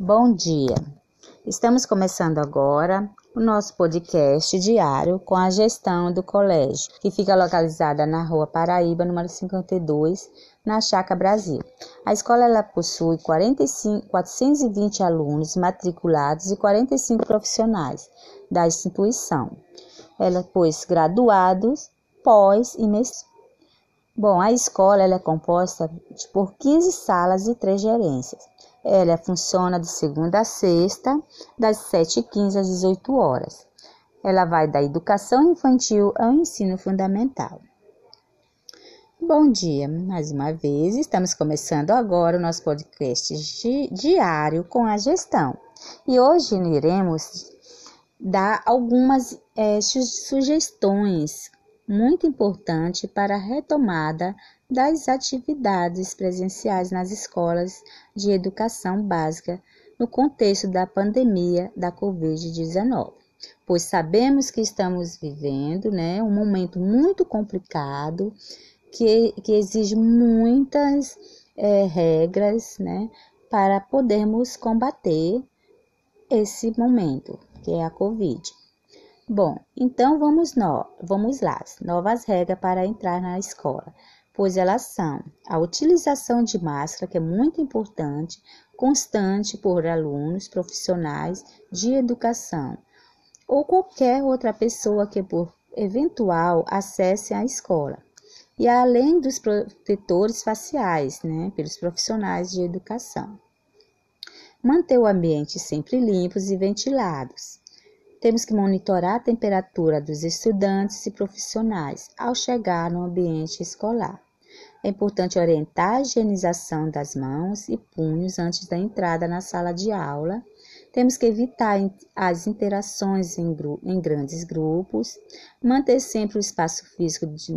Bom dia. Estamos começando agora o nosso podcast diário com a gestão do colégio, que fica localizada na Rua Paraíba, número 52, na Chaca Brasil. A escola ela possui 45, 420 alunos matriculados e 45 profissionais da instituição. Ela pois graduados, pós e mestrado. Bom, a escola ela é composta por 15 salas e 3 gerências. Ela funciona de segunda a sexta, das 7h15 às 18 horas. Ela vai da educação infantil ao ensino fundamental. Bom dia, mais uma vez. Estamos começando agora o nosso podcast diário com a gestão. E hoje iremos dar algumas é, sugestões muito importante para a retomada das atividades presenciais nas escolas de educação básica no contexto da pandemia da Covid-19, pois sabemos que estamos vivendo né, um momento muito complicado que, que exige muitas é, regras né, para podermos combater esse momento, que é a Covid. Bom, então vamos, no, vamos lá. Novas regras para entrar na escola, pois elas são a utilização de máscara, que é muito importante, constante por alunos profissionais de educação ou qualquer outra pessoa que por eventual acesse a escola. E além dos protetores faciais, né, pelos profissionais de educação. Manter o ambiente sempre limpos e ventilados temos que monitorar a temperatura dos estudantes e profissionais ao chegar no ambiente escolar. É importante orientar a higienização das mãos e punhos antes da entrada na sala de aula. Temos que evitar as interações em, em grandes grupos, manter sempre o espaço físico de,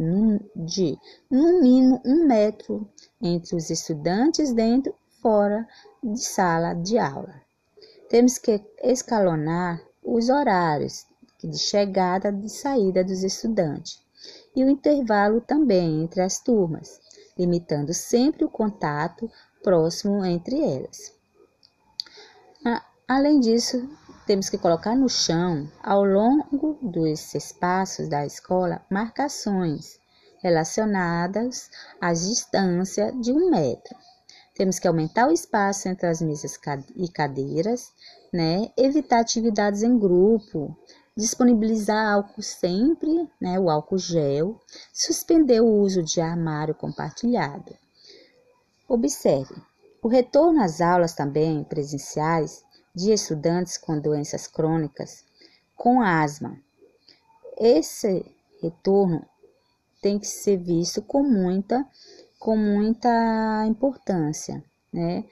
de no mínimo um metro entre os estudantes dentro e fora de sala de aula. Temos que escalonar os horários de chegada e de saída dos estudantes e o intervalo também entre as turmas, limitando sempre o contato próximo entre elas. Além disso, temos que colocar no chão, ao longo dos espaços da escola, marcações relacionadas à distância de um metro. Temos que aumentar o espaço entre as mesas e cadeiras, né? Evitar atividades em grupo, disponibilizar álcool sempre, né? O álcool gel, suspender o uso de armário compartilhado. Observe, o retorno às aulas também presenciais de estudantes com doenças crônicas, com asma. Esse retorno tem que ser visto com muita com muita importância, né?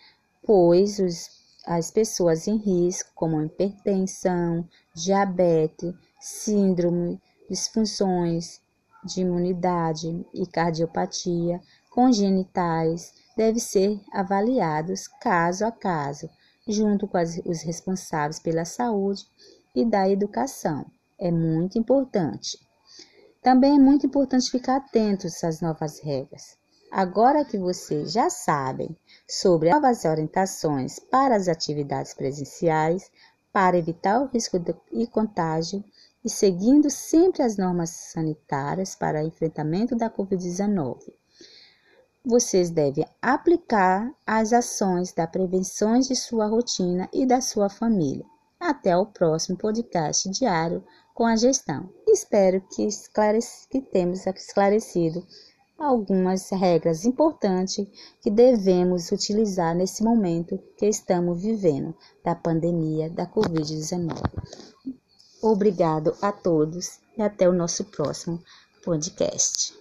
Pois os, as pessoas em risco, como hipertensão, diabetes, síndrome, disfunções de imunidade e cardiopatia congenitais, devem ser avaliados caso a caso, junto com as, os responsáveis pela saúde e da educação. É muito importante. Também é muito importante ficar atentos às novas regras. Agora que vocês já sabem sobre novas orientações para as atividades presenciais, para evitar o risco de contágio e seguindo sempre as normas sanitárias para enfrentamento da Covid-19, vocês devem aplicar as ações da prevenção de sua rotina e da sua família. Até o próximo podcast diário com a gestão. Espero que, esclareci, que temos esclarecido algumas regras importantes que devemos utilizar nesse momento que estamos vivendo da pandemia da Covid-19. Obrigado a todos e até o nosso próximo podcast.